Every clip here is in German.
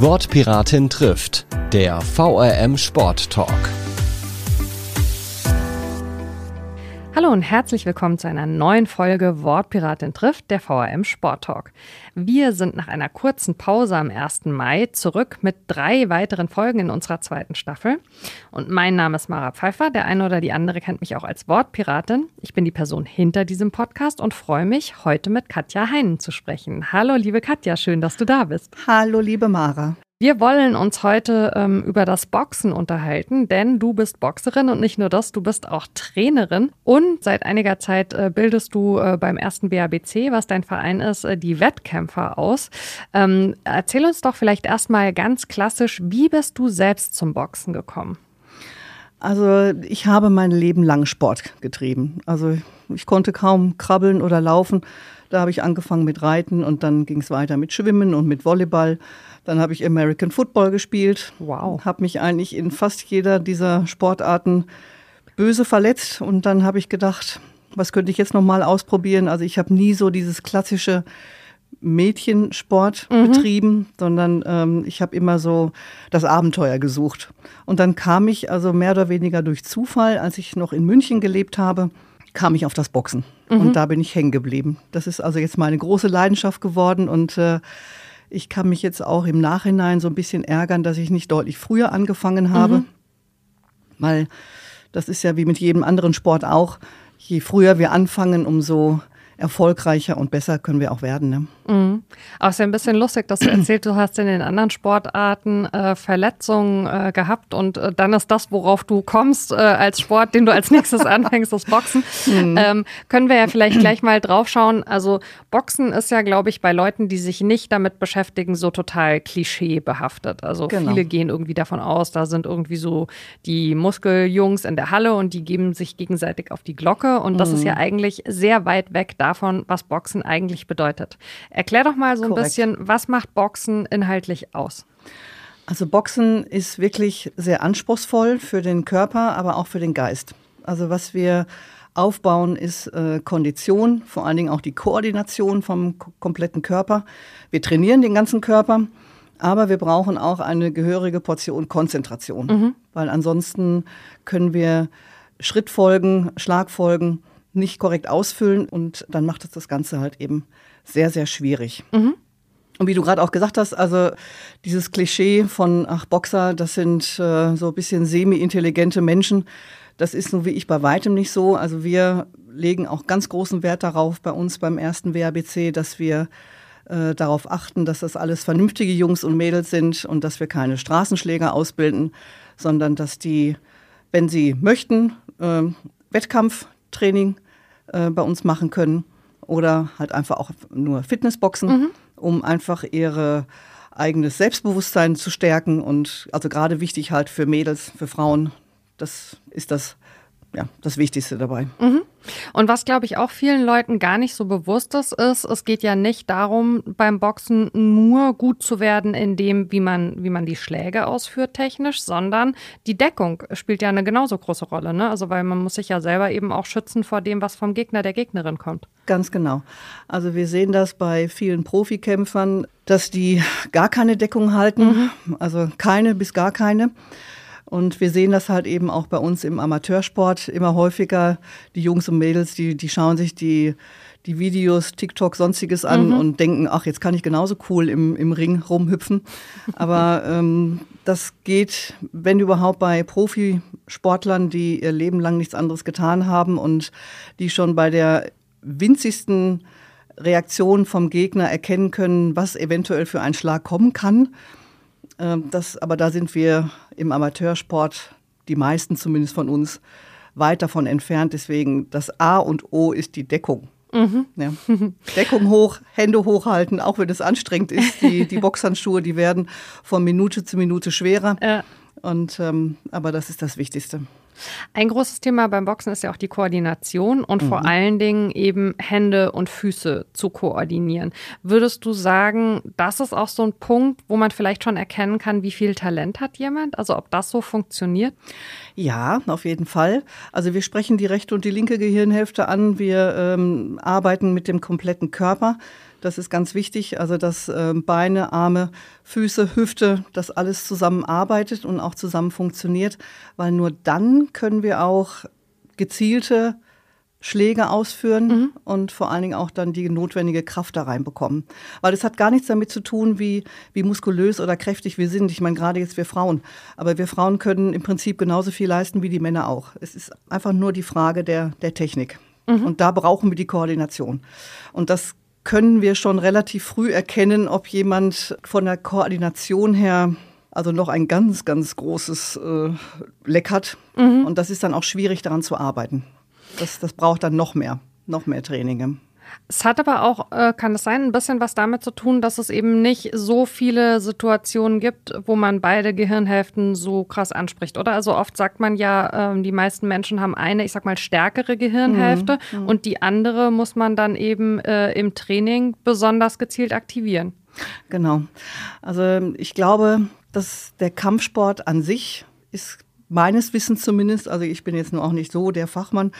Wortpiratin trifft, der VRM Sport Talk. Hallo und herzlich willkommen zu einer neuen Folge Wortpiratin trifft, der VRM Sport Talk. Wir sind nach einer kurzen Pause am 1. Mai zurück mit drei weiteren Folgen in unserer zweiten Staffel. Und mein Name ist Mara Pfeiffer. Der eine oder die andere kennt mich auch als Wortpiratin. Ich bin die Person hinter diesem Podcast und freue mich, heute mit Katja Heinen zu sprechen. Hallo, liebe Katja, schön, dass du da bist. Hallo, liebe Mara. Wir wollen uns heute ähm, über das Boxen unterhalten, denn du bist Boxerin und nicht nur das, du bist auch Trainerin und seit einiger Zeit äh, bildest du äh, beim ersten BABC, was dein Verein ist, äh, die Wettkämpfer aus. Ähm, erzähl uns doch vielleicht erstmal ganz klassisch, wie bist du selbst zum Boxen gekommen? Also ich habe mein Leben lang Sport getrieben. Also ich konnte kaum krabbeln oder laufen. Da habe ich angefangen mit Reiten und dann ging es weiter mit Schwimmen und mit Volleyball. Dann habe ich American Football gespielt. Wow. Habe mich eigentlich in fast jeder dieser Sportarten böse verletzt. Und dann habe ich gedacht, was könnte ich jetzt nochmal ausprobieren? Also ich habe nie so dieses klassische Mädchensport mhm. betrieben, sondern ähm, ich habe immer so das Abenteuer gesucht. Und dann kam ich also mehr oder weniger durch Zufall, als ich noch in München gelebt habe, kam ich auf das Boxen. Mhm. Und da bin ich hängen geblieben. Das ist also jetzt meine große Leidenschaft geworden und äh, ich kann mich jetzt auch im Nachhinein so ein bisschen ärgern, dass ich nicht deutlich früher angefangen habe, mhm. weil das ist ja wie mit jedem anderen Sport auch. Je früher wir anfangen, umso erfolgreicher und besser können wir auch werden. Ne? Mhm. Aber es ist ja ein bisschen lustig, dass du erzählt, du hast in den anderen Sportarten äh, Verletzungen äh, gehabt und äh, dann ist das, worauf du kommst äh, als Sport, den du als nächstes anfängst, das Boxen. Mhm. Ähm, können wir ja vielleicht gleich mal drauf schauen. Also Boxen ist ja, glaube ich, bei Leuten, die sich nicht damit beschäftigen, so total klischeebehaftet. Also genau. viele gehen irgendwie davon aus, da sind irgendwie so die Muskeljungs in der Halle und die geben sich gegenseitig auf die Glocke und das mhm. ist ja eigentlich sehr weit weg davon, was Boxen eigentlich bedeutet. Erklär doch mal so ein Korrekt. bisschen, was macht Boxen inhaltlich aus? Also Boxen ist wirklich sehr anspruchsvoll für den Körper, aber auch für den Geist. Also was wir aufbauen, ist äh, Kondition, vor allen Dingen auch die Koordination vom kompletten Körper. Wir trainieren den ganzen Körper, aber wir brauchen auch eine gehörige Portion Konzentration, mhm. weil ansonsten können wir Schrittfolgen, Schlagfolgen nicht korrekt ausfüllen und dann macht es das Ganze halt eben sehr, sehr schwierig. Mhm. Und wie du gerade auch gesagt hast, also dieses Klischee von, ach, Boxer, das sind äh, so ein bisschen semi-intelligente Menschen, das ist nur wie ich bei weitem nicht so. Also wir legen auch ganz großen Wert darauf bei uns beim ersten WABC, dass wir äh, darauf achten, dass das alles vernünftige Jungs und Mädels sind und dass wir keine Straßenschläger ausbilden, sondern dass die, wenn sie möchten, äh, Wettkampftraining bei uns machen können oder halt einfach auch nur Fitnessboxen, mhm. um einfach ihre eigenes Selbstbewusstsein zu stärken und also gerade wichtig halt für Mädels, für Frauen, das ist das ja, das Wichtigste dabei. Mhm. Und was, glaube ich, auch vielen Leuten gar nicht so bewusst ist, ist, es geht ja nicht darum, beim Boxen nur gut zu werden in dem, wie man, wie man die Schläge ausführt technisch, sondern die Deckung spielt ja eine genauso große Rolle. Ne? Also, weil man muss sich ja selber eben auch schützen vor dem, was vom Gegner, der Gegnerin kommt. Ganz genau. Also wir sehen das bei vielen Profikämpfern, dass die gar keine Deckung halten, mhm. also keine bis gar keine. Und wir sehen das halt eben auch bei uns im Amateursport immer häufiger. Die Jungs und Mädels, die, die schauen sich die, die Videos, TikTok, sonstiges an mhm. und denken, ach, jetzt kann ich genauso cool im, im Ring rumhüpfen. Aber ähm, das geht, wenn überhaupt, bei Profisportlern, die ihr Leben lang nichts anderes getan haben und die schon bei der winzigsten Reaktion vom Gegner erkennen können, was eventuell für ein Schlag kommen kann. Ähm, das, aber da sind wir im Amateursport, die meisten zumindest von uns, weit davon entfernt. Deswegen das A und O ist die Deckung. Mhm. Ja. Deckung hoch, Hände hochhalten, auch wenn es anstrengend ist. Die, die Boxhandschuhe, die werden von Minute zu Minute schwerer. Ja. Und, ähm, aber das ist das Wichtigste. Ein großes Thema beim Boxen ist ja auch die Koordination und mhm. vor allen Dingen eben Hände und Füße zu koordinieren. Würdest du sagen, das ist auch so ein Punkt, wo man vielleicht schon erkennen kann, wie viel Talent hat jemand? Also ob das so funktioniert? Ja, auf jeden Fall. Also wir sprechen die rechte und die linke Gehirnhälfte an. Wir ähm, arbeiten mit dem kompletten Körper. Das ist ganz wichtig, also dass äh, Beine, Arme, Füße, Hüfte, das alles zusammenarbeitet und auch zusammen funktioniert, weil nur dann können wir auch gezielte Schläge ausführen mhm. und vor allen Dingen auch dann die notwendige Kraft da reinbekommen. Weil es hat gar nichts damit zu tun, wie, wie muskulös oder kräftig wir sind. Ich meine, gerade jetzt wir Frauen. Aber wir Frauen können im Prinzip genauso viel leisten wie die Männer auch. Es ist einfach nur die Frage der, der Technik. Mhm. Und da brauchen wir die Koordination. Und das können wir schon relativ früh erkennen, ob jemand von der Koordination her also noch ein ganz, ganz großes äh, Leck hat. Mhm. Und das ist dann auch schwierig, daran zu arbeiten. Das, das braucht dann noch mehr, noch mehr Training. Es hat aber auch, äh, kann es sein, ein bisschen was damit zu tun, dass es eben nicht so viele Situationen gibt, wo man beide Gehirnhälften so krass anspricht, oder? Also oft sagt man ja, äh, die meisten Menschen haben eine, ich sag mal, stärkere Gehirnhälfte mhm. mhm. und die andere muss man dann eben äh, im Training besonders gezielt aktivieren. Genau. Also ich glaube, dass der Kampfsport an sich ist meines Wissens zumindest, also ich bin jetzt nur auch nicht so der Fachmann,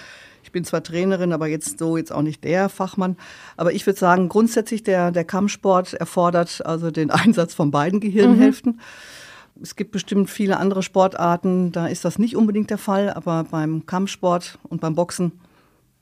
ich bin zwar Trainerin, aber jetzt so jetzt auch nicht der Fachmann. Aber ich würde sagen, grundsätzlich der, der Kampfsport erfordert also den Einsatz von beiden Gehirnhälften. Mhm. Es gibt bestimmt viele andere Sportarten, da ist das nicht unbedingt der Fall, aber beim Kampfsport und beim Boxen,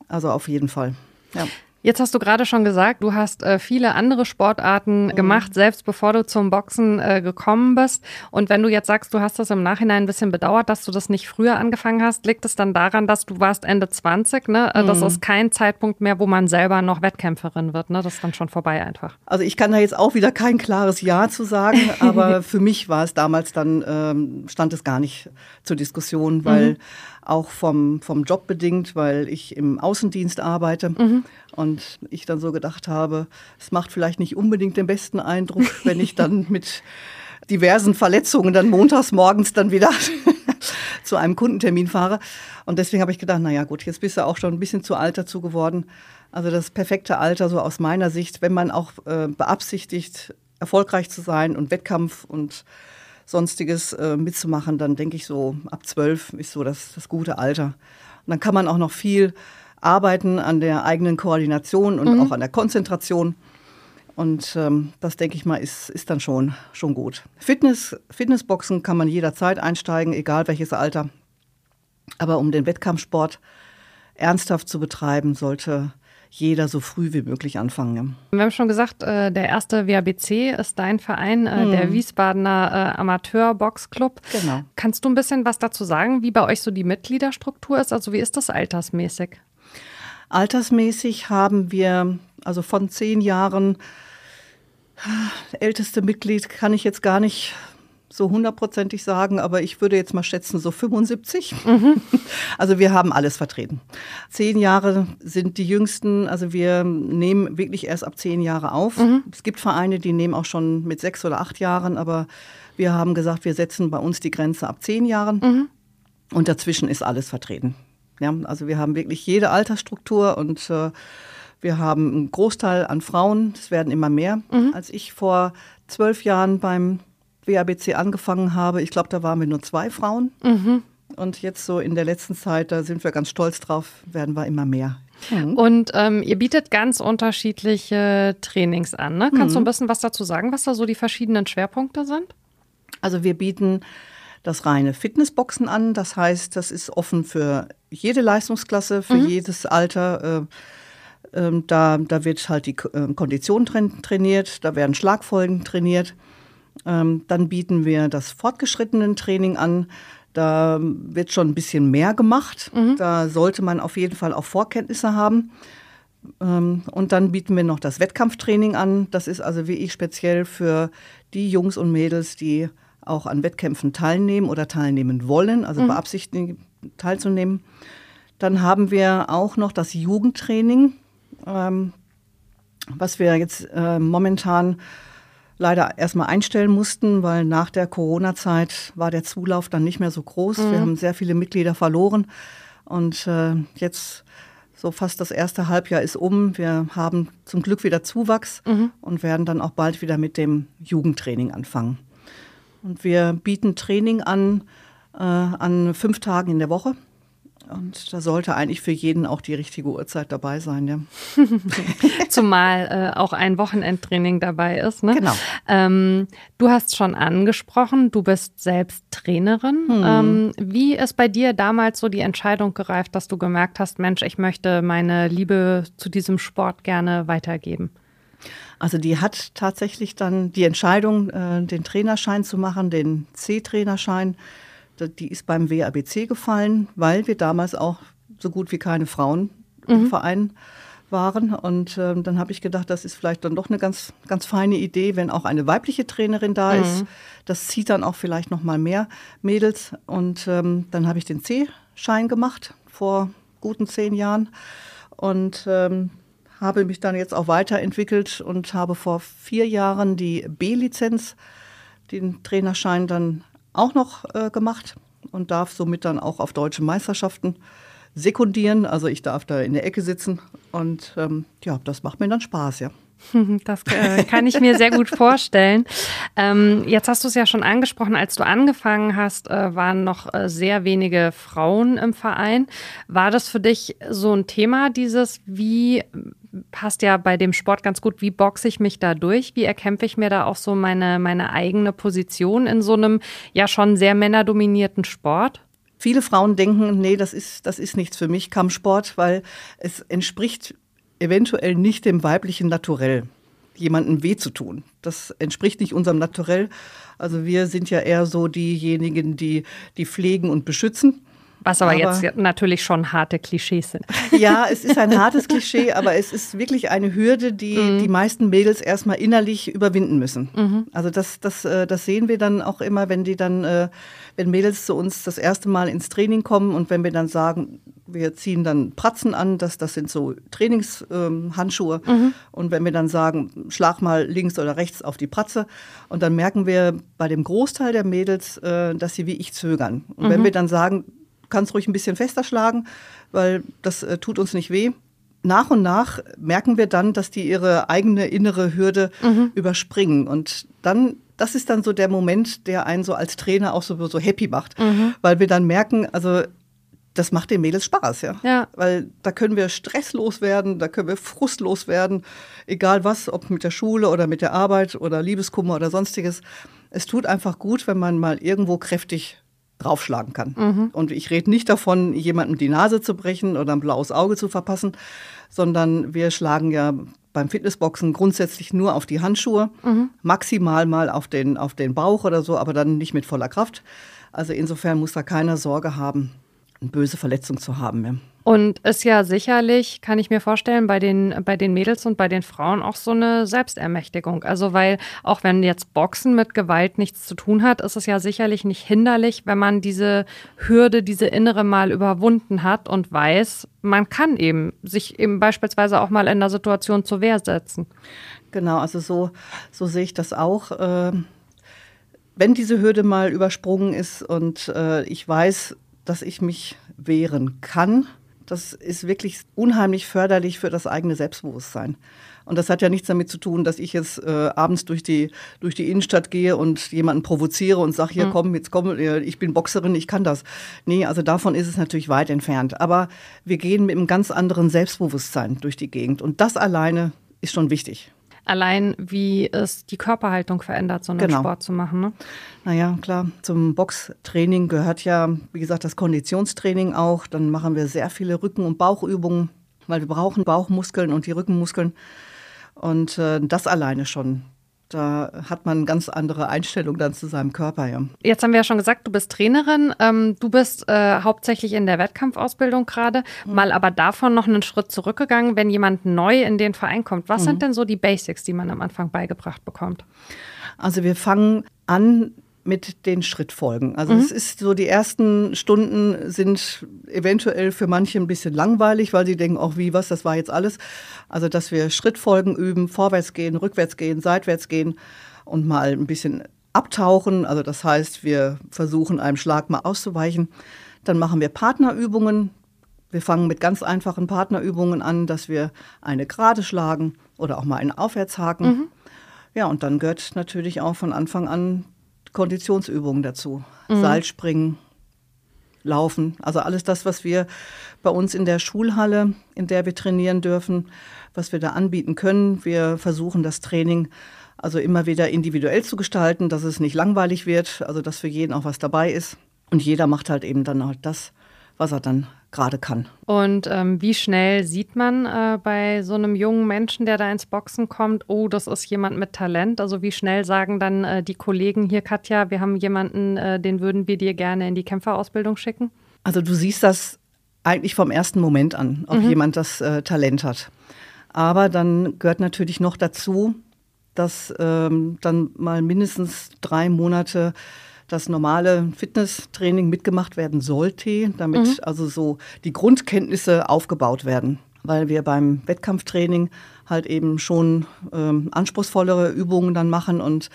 also auf jeden Fall. Ja. Jetzt hast du gerade schon gesagt, du hast äh, viele andere Sportarten mhm. gemacht, selbst bevor du zum Boxen äh, gekommen bist. Und wenn du jetzt sagst, du hast das im Nachhinein ein bisschen bedauert, dass du das nicht früher angefangen hast, liegt es dann daran, dass du warst Ende 20, ne? Äh, mhm. Das ist kein Zeitpunkt mehr, wo man selber noch Wettkämpferin wird, ne? Das ist dann schon vorbei einfach. Also ich kann da jetzt auch wieder kein klares Ja zu sagen, aber für mich war es damals dann, ähm, stand es gar nicht zur Diskussion, weil mhm auch vom, vom Job bedingt, weil ich im Außendienst arbeite mhm. Und ich dann so gedacht habe, es macht vielleicht nicht unbedingt den besten Eindruck, wenn ich dann mit diversen Verletzungen dann montags morgens dann wieder zu einem Kundentermin fahre. Und deswegen habe ich gedacht, naja gut, jetzt bist du auch schon ein bisschen zu alt dazu geworden. Also das perfekte Alter, so aus meiner Sicht, wenn man auch äh, beabsichtigt, erfolgreich zu sein und Wettkampf und sonstiges äh, mitzumachen, dann denke ich so, ab zwölf ist so das, das gute Alter. Und dann kann man auch noch viel arbeiten an der eigenen Koordination und mhm. auch an der Konzentration. Und ähm, das, denke ich mal, ist, ist dann schon, schon gut. Fitness, Fitnessboxen kann man jederzeit einsteigen, egal welches Alter. Aber um den Wettkampfsport ernsthaft zu betreiben, sollte jeder so früh wie möglich anfangen. Wir haben schon gesagt, äh, der erste WABC ist dein Verein, hm. der Wiesbadener äh, Amateur-Boxclub. Genau. Kannst du ein bisschen was dazu sagen, wie bei euch so die Mitgliederstruktur ist? Also wie ist das altersmäßig? Altersmäßig haben wir also von zehn Jahren älteste Mitglied kann ich jetzt gar nicht so hundertprozentig sagen, aber ich würde jetzt mal schätzen, so 75. Mhm. Also wir haben alles vertreten. Zehn Jahre sind die jüngsten, also wir nehmen wirklich erst ab zehn Jahre auf. Mhm. Es gibt Vereine, die nehmen auch schon mit sechs oder acht Jahren, aber wir haben gesagt, wir setzen bei uns die Grenze ab zehn Jahren mhm. und dazwischen ist alles vertreten. Ja, also wir haben wirklich jede Altersstruktur und äh, wir haben einen Großteil an Frauen, es werden immer mehr. Mhm. Als ich vor zwölf Jahren beim WABC angefangen habe, ich glaube, da waren wir nur zwei Frauen. Mhm. Und jetzt so in der letzten Zeit, da sind wir ganz stolz drauf, werden wir immer mehr. Mhm. Und ähm, ihr bietet ganz unterschiedliche Trainings an. Ne? Kannst mhm. du ein bisschen was dazu sagen, was da so die verschiedenen Schwerpunkte sind? Also wir bieten das reine Fitnessboxen an. Das heißt, das ist offen für jede Leistungsklasse, für mhm. jedes Alter. Äh, äh, da, da wird halt die äh, Kondition trainiert, da werden Schlagfolgen trainiert. Ähm, dann bieten wir das fortgeschrittenen Training an. Da wird schon ein bisschen mehr gemacht. Mhm. Da sollte man auf jeden Fall auch Vorkenntnisse haben. Ähm, und dann bieten wir noch das Wettkampftraining an. Das ist also wirklich speziell für die Jungs und Mädels, die auch an Wettkämpfen teilnehmen oder teilnehmen wollen, also mhm. beabsichtigen teilzunehmen. Dann haben wir auch noch das Jugendtraining, ähm, was wir jetzt äh, momentan leider erstmal einstellen mussten, weil nach der Corona-Zeit war der Zulauf dann nicht mehr so groß. Mhm. Wir haben sehr viele Mitglieder verloren und äh, jetzt so fast das erste Halbjahr ist um. Wir haben zum Glück wieder Zuwachs mhm. und werden dann auch bald wieder mit dem Jugendtraining anfangen. Und wir bieten Training an äh, an fünf Tagen in der Woche. Und da sollte eigentlich für jeden auch die richtige Uhrzeit dabei sein, ja. Zumal äh, auch ein Wochenendtraining dabei ist. Ne? Genau. Ähm, du hast schon angesprochen, du bist selbst Trainerin. Hm. Ähm, wie ist bei dir damals so die Entscheidung gereift, dass du gemerkt hast, Mensch, ich möchte meine Liebe zu diesem Sport gerne weitergeben? Also die hat tatsächlich dann die Entscheidung, äh, den Trainerschein zu machen, den C-Trainerschein, die ist beim WABC gefallen, weil wir damals auch so gut wie keine Frauen im mhm. Verein waren. Und äh, dann habe ich gedacht, das ist vielleicht dann doch eine ganz, ganz feine Idee, wenn auch eine weibliche Trainerin da mhm. ist. Das zieht dann auch vielleicht noch mal mehr Mädels. Und ähm, dann habe ich den C-Schein gemacht vor guten zehn Jahren und ähm, habe mich dann jetzt auch weiterentwickelt und habe vor vier Jahren die B-Lizenz, den Trainerschein dann auch noch äh, gemacht und darf somit dann auch auf deutsche Meisterschaften sekundieren. Also ich darf da in der Ecke sitzen und ähm, ja, das macht mir dann Spaß, ja. Das äh, kann ich mir sehr gut vorstellen. Ähm, jetzt hast du es ja schon angesprochen, als du angefangen hast, äh, waren noch äh, sehr wenige Frauen im Verein. War das für dich so ein Thema, dieses, wie passt ja bei dem Sport ganz gut, wie boxe ich mich da durch? Wie erkämpfe ich mir da auch so meine, meine eigene Position in so einem ja schon sehr männerdominierten Sport? Viele Frauen denken, nee, das ist, das ist nichts für mich, Kampfsport, weil es entspricht eventuell nicht dem weiblichen Naturell, jemandem weh zu tun. Das entspricht nicht unserem Naturell. Also wir sind ja eher so diejenigen, die, die pflegen und beschützen. Was aber, aber, jetzt natürlich schon harte Klischees sind. Ja, es ist ein hartes Klischee, aber es ist wirklich eine Hürde, die mhm. die meisten Mädels erstmal innerlich überwinden müssen. Mhm. Also das, das, äh, das sehen wir dann auch immer, wenn die dann, äh, wenn Mädels zu uns das erste Mal ins Training kommen und wenn wir dann sagen, wir ziehen dann Pratzen an, das, das sind so Trainingshandschuhe. Ähm, mhm. Und wenn wir dann sagen, schlag mal links oder rechts auf die Pratze, und dann merken wir bei dem Großteil der Mädels, äh, dass sie wie ich zögern. Und wenn mhm. wir dann sagen, kannst ruhig ein bisschen fester schlagen, weil das äh, tut uns nicht weh. Nach und nach merken wir dann, dass die ihre eigene innere Hürde mhm. überspringen. Und dann, das ist dann so der Moment, der einen so als Trainer auch so, so happy macht. Mhm. Weil wir dann merken, also das macht den Mädels Spaß, ja? ja. Weil da können wir stresslos werden, da können wir frustlos werden, egal was, ob mit der Schule oder mit der Arbeit oder Liebeskummer oder sonstiges. Es tut einfach gut, wenn man mal irgendwo kräftig draufschlagen kann. Mhm. Und ich rede nicht davon, jemandem die Nase zu brechen oder ein blaues Auge zu verpassen, sondern wir schlagen ja beim Fitnessboxen grundsätzlich nur auf die Handschuhe, mhm. maximal mal auf den, auf den Bauch oder so, aber dann nicht mit voller Kraft. Also insofern muss da keiner Sorge haben, eine böse Verletzung zu haben. Ja. Und ist ja sicherlich, kann ich mir vorstellen, bei den, bei den Mädels und bei den Frauen auch so eine Selbstermächtigung. Also, weil auch wenn jetzt Boxen mit Gewalt nichts zu tun hat, ist es ja sicherlich nicht hinderlich, wenn man diese Hürde, diese innere mal überwunden hat und weiß, man kann eben sich eben beispielsweise auch mal in der Situation zur Wehr setzen. Genau, also so, so sehe ich das auch. Äh, wenn diese Hürde mal übersprungen ist und äh, ich weiß, dass ich mich wehren kann, das ist wirklich unheimlich förderlich für das eigene Selbstbewusstsein. Und das hat ja nichts damit zu tun, dass ich jetzt äh, abends durch die, durch die Innenstadt gehe und jemanden provoziere und sage, hier mhm. komm, jetzt komm, äh, ich bin Boxerin, ich kann das. Nee, also davon ist es natürlich weit entfernt. Aber wir gehen mit einem ganz anderen Selbstbewusstsein durch die Gegend. Und das alleine ist schon wichtig allein wie es die Körperhaltung verändert, so einen genau. Sport zu machen. Ne? Naja, klar, zum Boxtraining gehört ja, wie gesagt, das Konditionstraining auch. Dann machen wir sehr viele Rücken- und Bauchübungen, weil wir brauchen Bauchmuskeln und die Rückenmuskeln. Und äh, das alleine schon da hat man eine ganz andere Einstellung dann zu seinem Körper. Ja. Jetzt haben wir ja schon gesagt, du bist Trainerin. Ähm, du bist äh, hauptsächlich in der Wettkampfausbildung gerade, mhm. mal aber davon noch einen Schritt zurückgegangen, wenn jemand neu in den Verein kommt. Was mhm. sind denn so die Basics, die man am Anfang beigebracht bekommt? Also wir fangen an mit den Schrittfolgen. Also mhm. es ist so, die ersten Stunden sind eventuell für manche ein bisschen langweilig, weil sie denken, auch wie, was, das war jetzt alles. Also dass wir Schrittfolgen üben, vorwärts gehen, rückwärts gehen, seitwärts gehen und mal ein bisschen abtauchen. Also das heißt, wir versuchen einem Schlag mal auszuweichen. Dann machen wir Partnerübungen. Wir fangen mit ganz einfachen Partnerübungen an, dass wir eine Gerade schlagen oder auch mal einen Aufwärtshaken. Mhm. Ja, und dann gehört natürlich auch von Anfang an Konditionsübungen dazu. Mhm. Seilspringen, Laufen. Also alles das, was wir bei uns in der Schulhalle, in der wir trainieren dürfen, was wir da anbieten können. Wir versuchen das Training also immer wieder individuell zu gestalten, dass es nicht langweilig wird, also dass für jeden auch was dabei ist. Und jeder macht halt eben dann halt das, was er dann gerade kann. Und ähm, wie schnell sieht man äh, bei so einem jungen Menschen, der da ins Boxen kommt, oh, das ist jemand mit Talent? Also wie schnell sagen dann äh, die Kollegen hier, Katja, wir haben jemanden, äh, den würden wir dir gerne in die Kämpferausbildung schicken? Also du siehst das eigentlich vom ersten Moment an, ob mhm. jemand das äh, Talent hat. Aber dann gehört natürlich noch dazu, dass ähm, dann mal mindestens drei Monate das normale Fitnesstraining mitgemacht werden sollte, damit mhm. also so die Grundkenntnisse aufgebaut werden. Weil wir beim Wettkampftraining halt eben schon ähm, anspruchsvollere Übungen dann machen und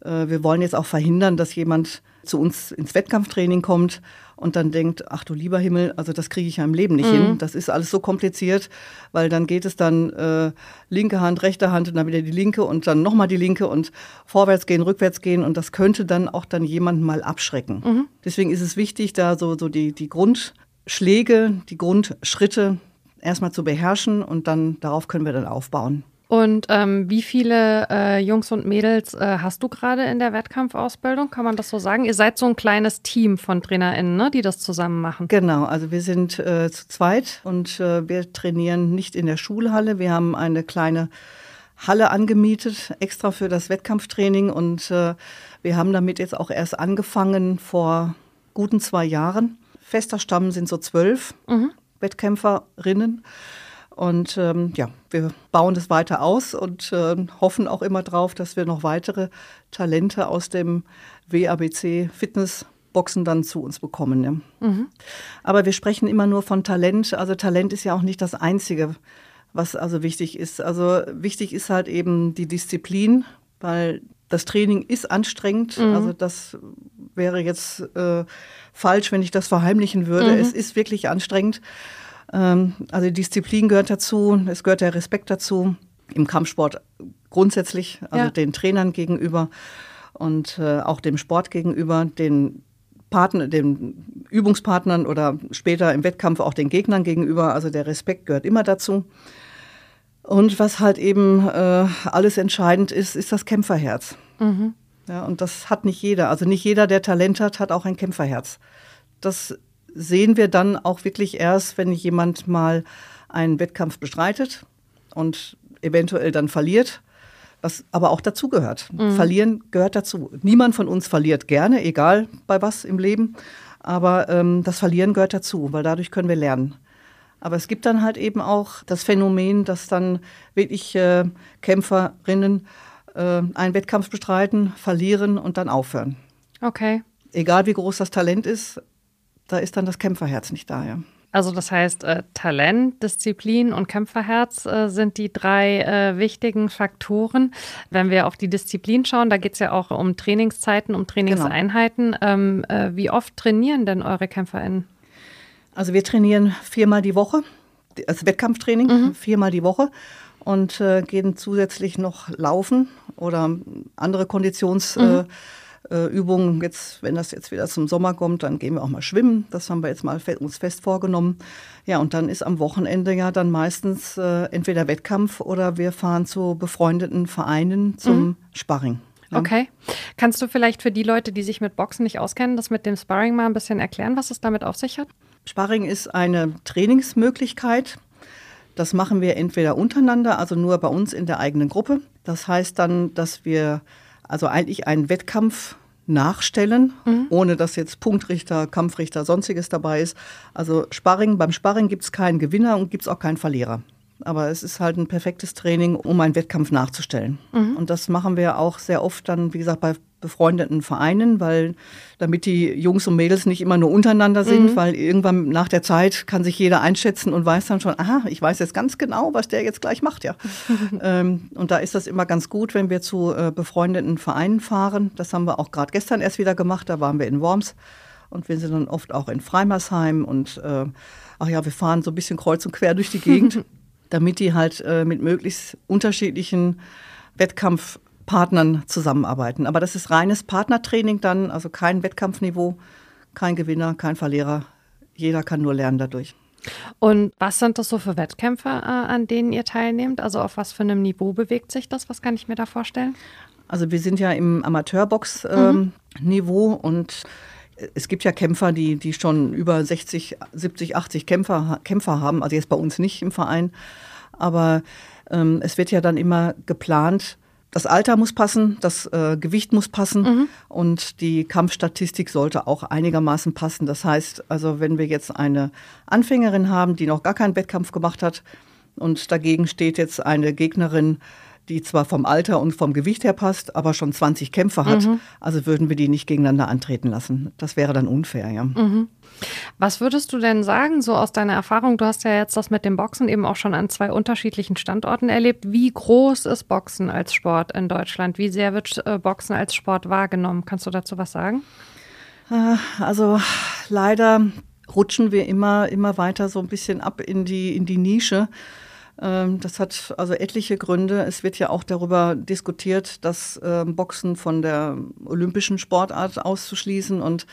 äh, wir wollen jetzt auch verhindern, dass jemand zu uns ins Wettkampftraining kommt und dann denkt, ach du lieber Himmel, also das kriege ich ja im Leben nicht mhm. hin. Das ist alles so kompliziert, weil dann geht es dann äh, linke Hand, rechte Hand und dann wieder die linke und dann nochmal die linke und vorwärts gehen, rückwärts gehen und das könnte dann auch dann jemanden mal abschrecken. Mhm. Deswegen ist es wichtig, da so, so die, die Grundschläge, die Grundschritte erstmal zu beherrschen und dann darauf können wir dann aufbauen. Und ähm, wie viele äh, Jungs und Mädels äh, hast du gerade in der Wettkampfausbildung? Kann man das so sagen? Ihr seid so ein kleines Team von TrainerInnen, ne, die das zusammen machen. Genau, also wir sind äh, zu zweit und äh, wir trainieren nicht in der Schulhalle. Wir haben eine kleine Halle angemietet, extra für das Wettkampftraining. Und äh, wir haben damit jetzt auch erst angefangen vor guten zwei Jahren. Fester Stamm sind so zwölf mhm. Wettkämpferinnen. Und ähm, ja, wir bauen das weiter aus und äh, hoffen auch immer drauf, dass wir noch weitere Talente aus dem WABC Fitnessboxen dann zu uns bekommen. Ja. Mhm. Aber wir sprechen immer nur von Talent. Also Talent ist ja auch nicht das Einzige, was also wichtig ist. Also wichtig ist halt eben die Disziplin, weil das Training ist anstrengend. Mhm. Also das wäre jetzt äh, falsch, wenn ich das verheimlichen würde. Mhm. Es ist wirklich anstrengend. Ähm, also Disziplin gehört dazu, es gehört der Respekt dazu, im Kampfsport grundsätzlich, also ja. den Trainern gegenüber und äh, auch dem Sport gegenüber, den Partner, den Übungspartnern oder später im Wettkampf auch den Gegnern gegenüber. Also der Respekt gehört immer dazu. Und was halt eben äh, alles entscheidend ist, ist das Kämpferherz. Mhm. Ja, und das hat nicht jeder. Also nicht jeder, der Talent hat, hat auch ein Kämpferherz. Das sehen wir dann auch wirklich erst, wenn jemand mal einen Wettkampf bestreitet und eventuell dann verliert, was aber auch dazu gehört. Mhm. Verlieren gehört dazu. Niemand von uns verliert gerne, egal bei was im Leben, aber ähm, das Verlieren gehört dazu, weil dadurch können wir lernen. Aber es gibt dann halt eben auch das Phänomen, dass dann wirklich äh, Kämpferinnen äh, einen Wettkampf bestreiten, verlieren und dann aufhören. Okay. Egal wie groß das Talent ist, da ist dann das Kämpferherz nicht da, ja. Also das heißt, äh, Talent, Disziplin und Kämpferherz äh, sind die drei äh, wichtigen Faktoren. Wenn wir auf die Disziplin schauen, da geht es ja auch um Trainingszeiten, um Trainingseinheiten. Genau. Ähm, äh, wie oft trainieren denn eure KämpferInnen? Also wir trainieren viermal die Woche, also Wettkampftraining, mhm. viermal die Woche und äh, gehen zusätzlich noch laufen oder andere Konditions- mhm äh, Übungen. Jetzt, wenn das jetzt wieder zum Sommer kommt, dann gehen wir auch mal schwimmen. Das haben wir jetzt mal fe uns fest vorgenommen. Ja, und dann ist am Wochenende ja dann meistens äh, entweder Wettkampf oder wir fahren zu befreundeten Vereinen zum mhm. Sparring. Ja. Okay. Kannst du vielleicht für die Leute, die sich mit Boxen nicht auskennen, das mit dem Sparring mal ein bisschen erklären, was es damit auf sich hat? Sparring ist eine Trainingsmöglichkeit. Das machen wir entweder untereinander, also nur bei uns in der eigenen Gruppe. Das heißt dann, dass wir also eigentlich einen Wettkampf nachstellen, mhm. ohne dass jetzt Punktrichter, Kampfrichter, sonstiges dabei ist. Also Sparring, beim Sparring gibt es keinen Gewinner und gibt es auch keinen Verlierer. Aber es ist halt ein perfektes Training, um einen Wettkampf nachzustellen. Mhm. Und das machen wir auch sehr oft dann, wie gesagt, bei befreundeten Vereinen, weil damit die Jungs und Mädels nicht immer nur untereinander sind, mhm. weil irgendwann nach der Zeit kann sich jeder einschätzen und weiß dann schon, aha, ich weiß jetzt ganz genau, was der jetzt gleich macht, ja. ähm, und da ist das immer ganz gut, wenn wir zu äh, befreundeten Vereinen fahren. Das haben wir auch gerade gestern erst wieder gemacht, da waren wir in Worms und wir sind dann oft auch in Freimersheim und äh, ach ja, wir fahren so ein bisschen kreuz und quer durch die Gegend, damit die halt äh, mit möglichst unterschiedlichen Wettkampf Partnern zusammenarbeiten. Aber das ist reines Partnertraining dann, also kein Wettkampfniveau, kein Gewinner, kein Verlierer. Jeder kann nur lernen dadurch. Und was sind das so für Wettkämpfe, äh, an denen ihr teilnehmt? Also auf was für einem Niveau bewegt sich das? Was kann ich mir da vorstellen? Also wir sind ja im Amateurbox-Niveau mhm. und es gibt ja Kämpfer, die, die schon über 60, 70, 80 Kämpfer, Kämpfer haben. Also jetzt bei uns nicht im Verein. Aber ähm, es wird ja dann immer geplant, das Alter muss passen, das äh, Gewicht muss passen mhm. und die Kampfstatistik sollte auch einigermaßen passen. Das heißt, also wenn wir jetzt eine Anfängerin haben, die noch gar keinen Wettkampf gemacht hat und dagegen steht jetzt eine Gegnerin, die zwar vom Alter und vom Gewicht her passt, aber schon 20 Kämpfe hat, mhm. also würden wir die nicht gegeneinander antreten lassen. Das wäre dann unfair, ja. Mhm. Was würdest du denn sagen, so aus deiner Erfahrung? Du hast ja jetzt das mit dem Boxen eben auch schon an zwei unterschiedlichen Standorten erlebt. Wie groß ist Boxen als Sport in Deutschland? Wie sehr wird äh, Boxen als Sport wahrgenommen? Kannst du dazu was sagen? Äh, also leider rutschen wir immer, immer weiter so ein bisschen ab in die, in die Nische. Ähm, das hat also etliche Gründe. Es wird ja auch darüber diskutiert, das ähm, Boxen von der olympischen Sportart auszuschließen. Und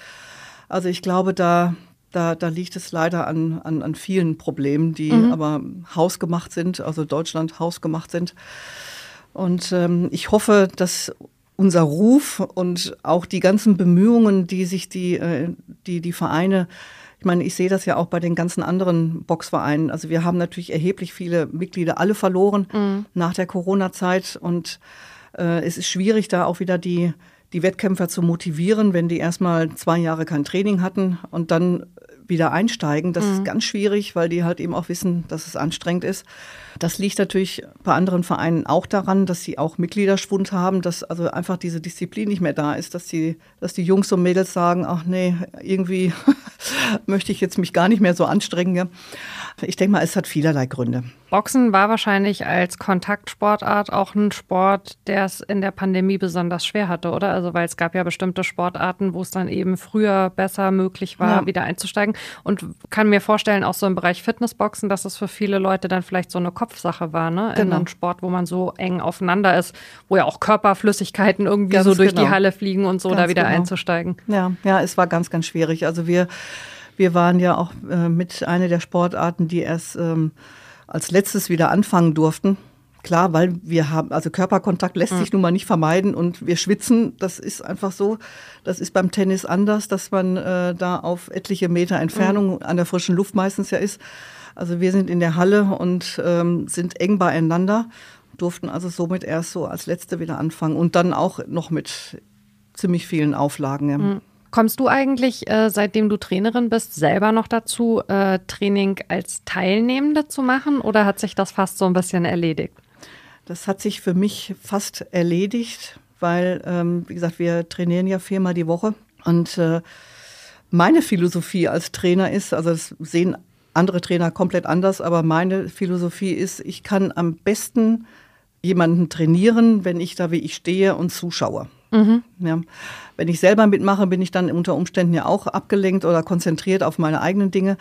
also ich glaube, da, da, da liegt es leider an, an, an vielen Problemen, die mhm. aber hausgemacht sind, also Deutschland hausgemacht sind. Und ähm, ich hoffe, dass unser Ruf und auch die ganzen Bemühungen, die sich die, äh, die, die Vereine ich meine, ich sehe das ja auch bei den ganzen anderen Boxvereinen. Also wir haben natürlich erheblich viele Mitglieder alle verloren mhm. nach der Corona-Zeit und äh, es ist schwierig, da auch wieder die, die Wettkämpfer zu motivieren, wenn die erstmal zwei Jahre kein Training hatten und dann wieder einsteigen. Das mhm. ist ganz schwierig, weil die halt eben auch wissen, dass es anstrengend ist. Das liegt natürlich bei anderen Vereinen auch daran, dass sie auch Mitgliederschwund haben, dass also einfach diese Disziplin nicht mehr da ist, dass die, dass die Jungs und Mädels sagen, ach nee, irgendwie möchte ich jetzt mich gar nicht mehr so anstrengen. Ich denke mal, es hat vielerlei Gründe. Boxen war wahrscheinlich als Kontaktsportart auch ein Sport, der es in der Pandemie besonders schwer hatte, oder? Also weil es gab ja bestimmte Sportarten, wo es dann eben früher besser möglich war, ja. wieder einzusteigen. Und kann mir vorstellen, auch so im Bereich Fitnessboxen, dass es für viele Leute dann vielleicht so eine Kopfsache war, ne? In genau. einem Sport, wo man so eng aufeinander ist, wo ja auch Körperflüssigkeiten irgendwie ganz so durch genau. die Halle fliegen und so ganz da wieder genau. einzusteigen. Ja, ja, es war ganz, ganz schwierig. Also wir wir waren ja auch äh, mit einer der Sportarten, die erst ähm, als letztes wieder anfangen durften. Klar, weil wir haben, also Körperkontakt lässt sich nun mal nicht vermeiden und wir schwitzen, das ist einfach so. Das ist beim Tennis anders, dass man äh, da auf etliche Meter Entfernung an der frischen Luft meistens ja ist. Also wir sind in der Halle und ähm, sind eng beieinander, durften also somit erst so als Letzte wieder anfangen und dann auch noch mit ziemlich vielen Auflagen. Ja. Mhm. Kommst du eigentlich, äh, seitdem du Trainerin bist, selber noch dazu, äh, Training als Teilnehmende zu machen oder hat sich das fast so ein bisschen erledigt? Das hat sich für mich fast erledigt, weil, ähm, wie gesagt, wir trainieren ja viermal die Woche und äh, meine Philosophie als Trainer ist, also das sehen andere Trainer komplett anders, aber meine Philosophie ist, ich kann am besten jemanden trainieren, wenn ich da wie ich stehe und zuschaue. Mhm. Ja. Wenn ich selber mitmache, bin ich dann unter Umständen ja auch abgelenkt oder konzentriert auf meine eigenen Dinge.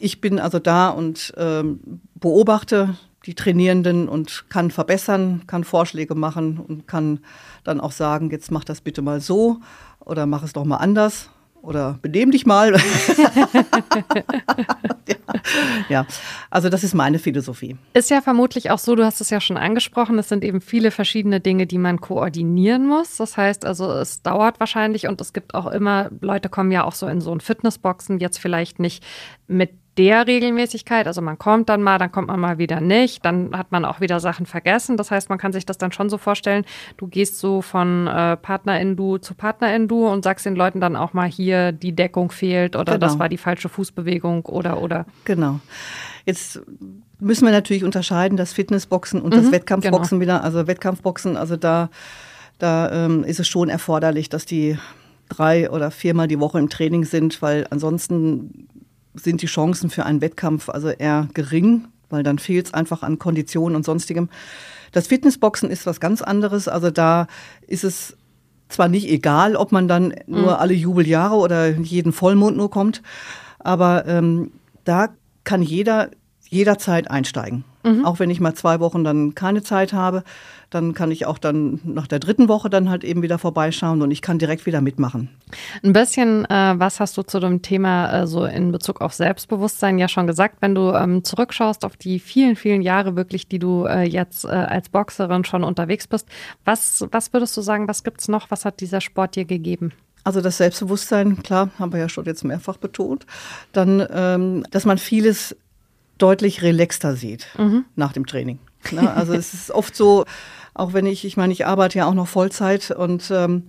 Ich bin also da und ähm, beobachte die Trainierenden und kann verbessern, kann Vorschläge machen und kann dann auch sagen, jetzt mach das bitte mal so oder mach es doch mal anders oder benehm dich mal. ja. ja, also das ist meine Philosophie. Ist ja vermutlich auch so, du hast es ja schon angesprochen, es sind eben viele verschiedene Dinge, die man koordinieren muss. Das heißt also, es dauert wahrscheinlich und es gibt auch immer, Leute kommen ja auch so in so ein Fitnessboxen, jetzt vielleicht nicht mit der Regelmäßigkeit. Also man kommt dann mal, dann kommt man mal wieder nicht, dann hat man auch wieder Sachen vergessen. Das heißt, man kann sich das dann schon so vorstellen, du gehst so von äh, Partner-in-Du zu Partner-in-Du und sagst den Leuten dann auch mal hier, die Deckung fehlt oder genau. das war die falsche Fußbewegung oder oder. Genau. Jetzt müssen wir natürlich unterscheiden, das Fitnessboxen und mhm, das Wettkampfboxen genau. wieder. Also Wettkampfboxen, also da, da ähm, ist es schon erforderlich, dass die drei oder viermal die Woche im Training sind, weil ansonsten sind die Chancen für einen Wettkampf also eher gering, weil dann fehlt es einfach an Konditionen und sonstigem. Das Fitnessboxen ist was ganz anderes. Also da ist es zwar nicht egal, ob man dann nur mhm. alle Jubeljahre oder jeden Vollmond nur kommt, aber ähm, da kann jeder jederzeit einsteigen. Mhm. Auch wenn ich mal zwei Wochen dann keine Zeit habe, dann kann ich auch dann nach der dritten Woche dann halt eben wieder vorbeischauen und ich kann direkt wieder mitmachen. Ein bisschen, äh, was hast du zu dem Thema äh, so in Bezug auf Selbstbewusstsein ja schon gesagt, wenn du ähm, zurückschaust auf die vielen, vielen Jahre wirklich, die du äh, jetzt äh, als Boxerin schon unterwegs bist, was, was würdest du sagen, was gibt es noch, was hat dieser Sport dir gegeben? Also das Selbstbewusstsein, klar, haben wir ja schon jetzt mehrfach betont. Dann, ähm, dass man vieles deutlich relaxter sieht mhm. nach dem Training. Ne? Also es ist oft so, auch wenn ich, ich meine, ich arbeite ja auch noch Vollzeit und ähm,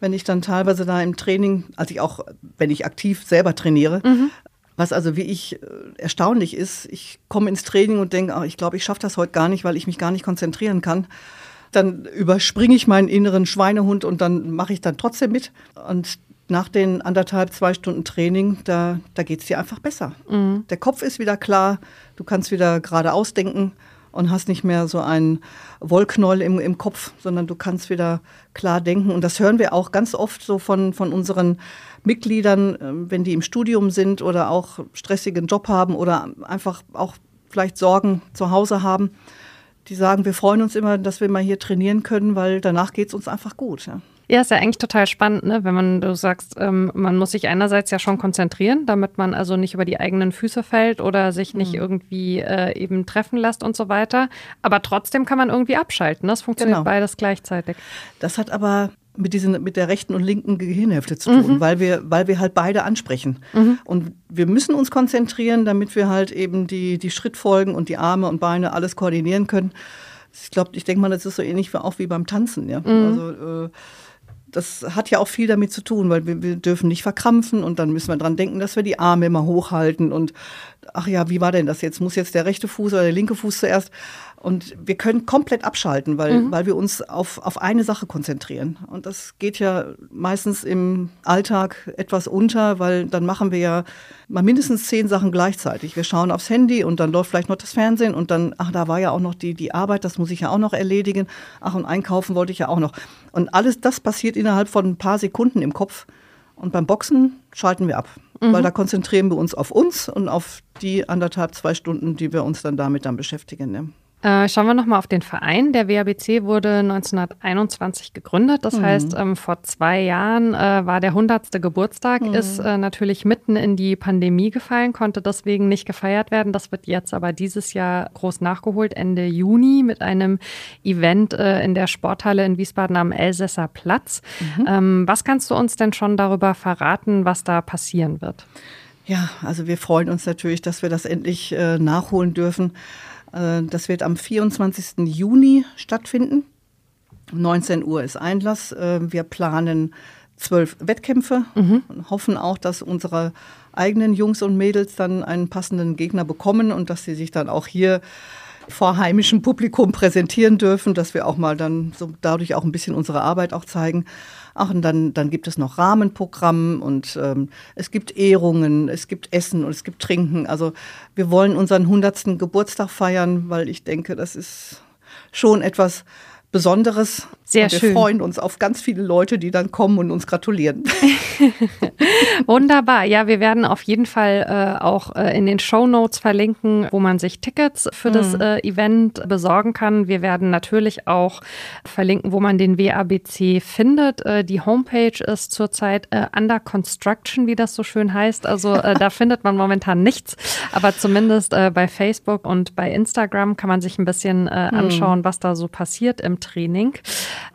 wenn ich dann teilweise da im Training, also ich auch, wenn ich aktiv selber trainiere, mhm. was also wie ich äh, erstaunlich ist, ich komme ins Training und denke, oh, ich glaube, ich schaffe das heute gar nicht, weil ich mich gar nicht konzentrieren kann. Dann überspringe ich meinen inneren Schweinehund und dann mache ich dann trotzdem mit. Und nach den anderthalb, zwei Stunden Training, da, da geht es dir einfach besser. Mhm. Der Kopf ist wieder klar, du kannst wieder geradeaus denken und hast nicht mehr so einen Wollknoll im, im Kopf, sondern du kannst wieder klar denken. Und das hören wir auch ganz oft so von, von unseren Mitgliedern, ähm, wenn die im Studium sind oder auch stressigen Job haben oder einfach auch vielleicht Sorgen zu Hause haben. Die sagen, wir freuen uns immer, dass wir mal hier trainieren können, weil danach geht es uns einfach gut. Ja. Ja, ist ja eigentlich total spannend, ne? wenn man, du sagst, ähm, man muss sich einerseits ja schon konzentrieren, damit man also nicht über die eigenen Füße fällt oder sich nicht mhm. irgendwie äh, eben treffen lässt und so weiter. Aber trotzdem kann man irgendwie abschalten. Das funktioniert genau. beides gleichzeitig. Das hat aber mit, diesen, mit der rechten und linken Gehirnhälfte zu tun, mhm. weil, wir, weil wir halt beide ansprechen. Mhm. Und wir müssen uns konzentrieren, damit wir halt eben die, die Schrittfolgen und die Arme und Beine alles koordinieren können. Ich glaube, ich denke mal, das ist so ähnlich auch wie beim Tanzen. Ja? Mhm. Also, äh, das hat ja auch viel damit zu tun, weil wir, wir, dürfen nicht verkrampfen und dann müssen wir dran denken, dass wir die Arme immer hochhalten und ach ja, wie war denn das jetzt? Muss jetzt der rechte Fuß oder der linke Fuß zuerst? Und wir können komplett abschalten, weil, mhm. weil wir uns auf, auf eine Sache konzentrieren. Und das geht ja meistens im Alltag etwas unter, weil dann machen wir ja mal mindestens zehn Sachen gleichzeitig. Wir schauen aufs Handy und dann läuft vielleicht noch das Fernsehen und dann, ach, da war ja auch noch die, die Arbeit, das muss ich ja auch noch erledigen. Ach, und einkaufen wollte ich ja auch noch. Und alles das passiert innerhalb von ein paar Sekunden im Kopf. Und beim Boxen schalten wir ab, mhm. weil da konzentrieren wir uns auf uns und auf die anderthalb, zwei Stunden, die wir uns dann damit dann beschäftigen. Ne? Äh, schauen wir nochmal auf den Verein. Der WABC wurde 1921 gegründet. Das mhm. heißt, ähm, vor zwei Jahren äh, war der 100. Geburtstag, mhm. ist äh, natürlich mitten in die Pandemie gefallen, konnte deswegen nicht gefeiert werden. Das wird jetzt aber dieses Jahr groß nachgeholt, Ende Juni mit einem Event äh, in der Sporthalle in Wiesbaden am Elsässer Platz. Mhm. Ähm, was kannst du uns denn schon darüber verraten, was da passieren wird? Ja, also wir freuen uns natürlich, dass wir das endlich äh, nachholen dürfen. Äh, das wird am 24. Juni stattfinden. 19 Uhr ist Einlass. Äh, wir planen zwölf Wettkämpfe mhm. und hoffen auch, dass unsere eigenen Jungs und Mädels dann einen passenden Gegner bekommen und dass sie sich dann auch hier vor heimischem Publikum präsentieren dürfen, dass wir auch mal dann so dadurch auch ein bisschen unsere Arbeit auch zeigen. Ach, und dann, dann gibt es noch Rahmenprogramm und ähm, es gibt Ehrungen, es gibt Essen und es gibt Trinken. Also wir wollen unseren 100. Geburtstag feiern, weil ich denke, das ist schon etwas Besonderes. Sehr und wir schön. freuen uns auf ganz viele Leute, die dann kommen und uns gratulieren. Wunderbar. Ja, wir werden auf jeden Fall äh, auch äh, in den Show Notes verlinken, wo man sich Tickets für mhm. das äh, Event besorgen kann. Wir werden natürlich auch verlinken, wo man den WABC findet. Äh, die Homepage ist zurzeit äh, under construction, wie das so schön heißt. Also äh, da findet man momentan nichts, aber zumindest bei Facebook und bei Instagram kann man sich ein bisschen mhm. anschauen, was da so passiert im Training.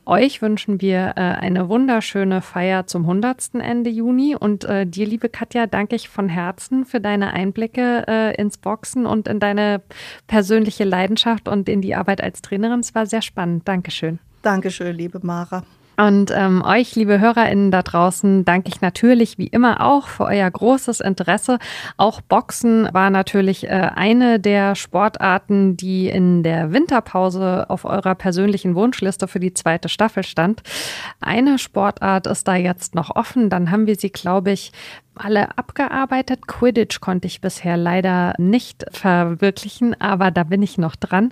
Euch wünschen wir äh, eine wunderschöne Feier zum 100. Ende Juni. Und äh, dir, liebe Katja, danke ich von Herzen für deine Einblicke äh, ins Boxen und in deine persönliche Leidenschaft und in die Arbeit als Trainerin. Es war sehr spannend. Dankeschön. Dankeschön, liebe Mara. Und ähm, euch, liebe HörerInnen da draußen, danke ich natürlich wie immer auch für euer großes Interesse. Auch Boxen war natürlich äh, eine der Sportarten, die in der Winterpause auf eurer persönlichen Wunschliste für die zweite Staffel stand. Eine Sportart ist da jetzt noch offen, dann haben wir sie, glaube ich, alle abgearbeitet. Quidditch konnte ich bisher leider nicht verwirklichen, aber da bin ich noch dran.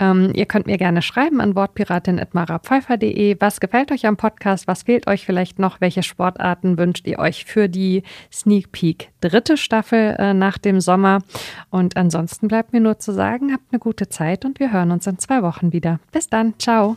Ähm, ihr könnt mir gerne schreiben an wortpiratin.marapfeifer.de. Was gefällt euch am Podcast? Was fehlt euch vielleicht noch? Welche Sportarten wünscht ihr euch für die Sneak Peek dritte Staffel äh, nach dem Sommer? Und ansonsten bleibt mir nur zu sagen, habt eine gute Zeit und wir hören uns in zwei Wochen wieder. Bis dann. Ciao.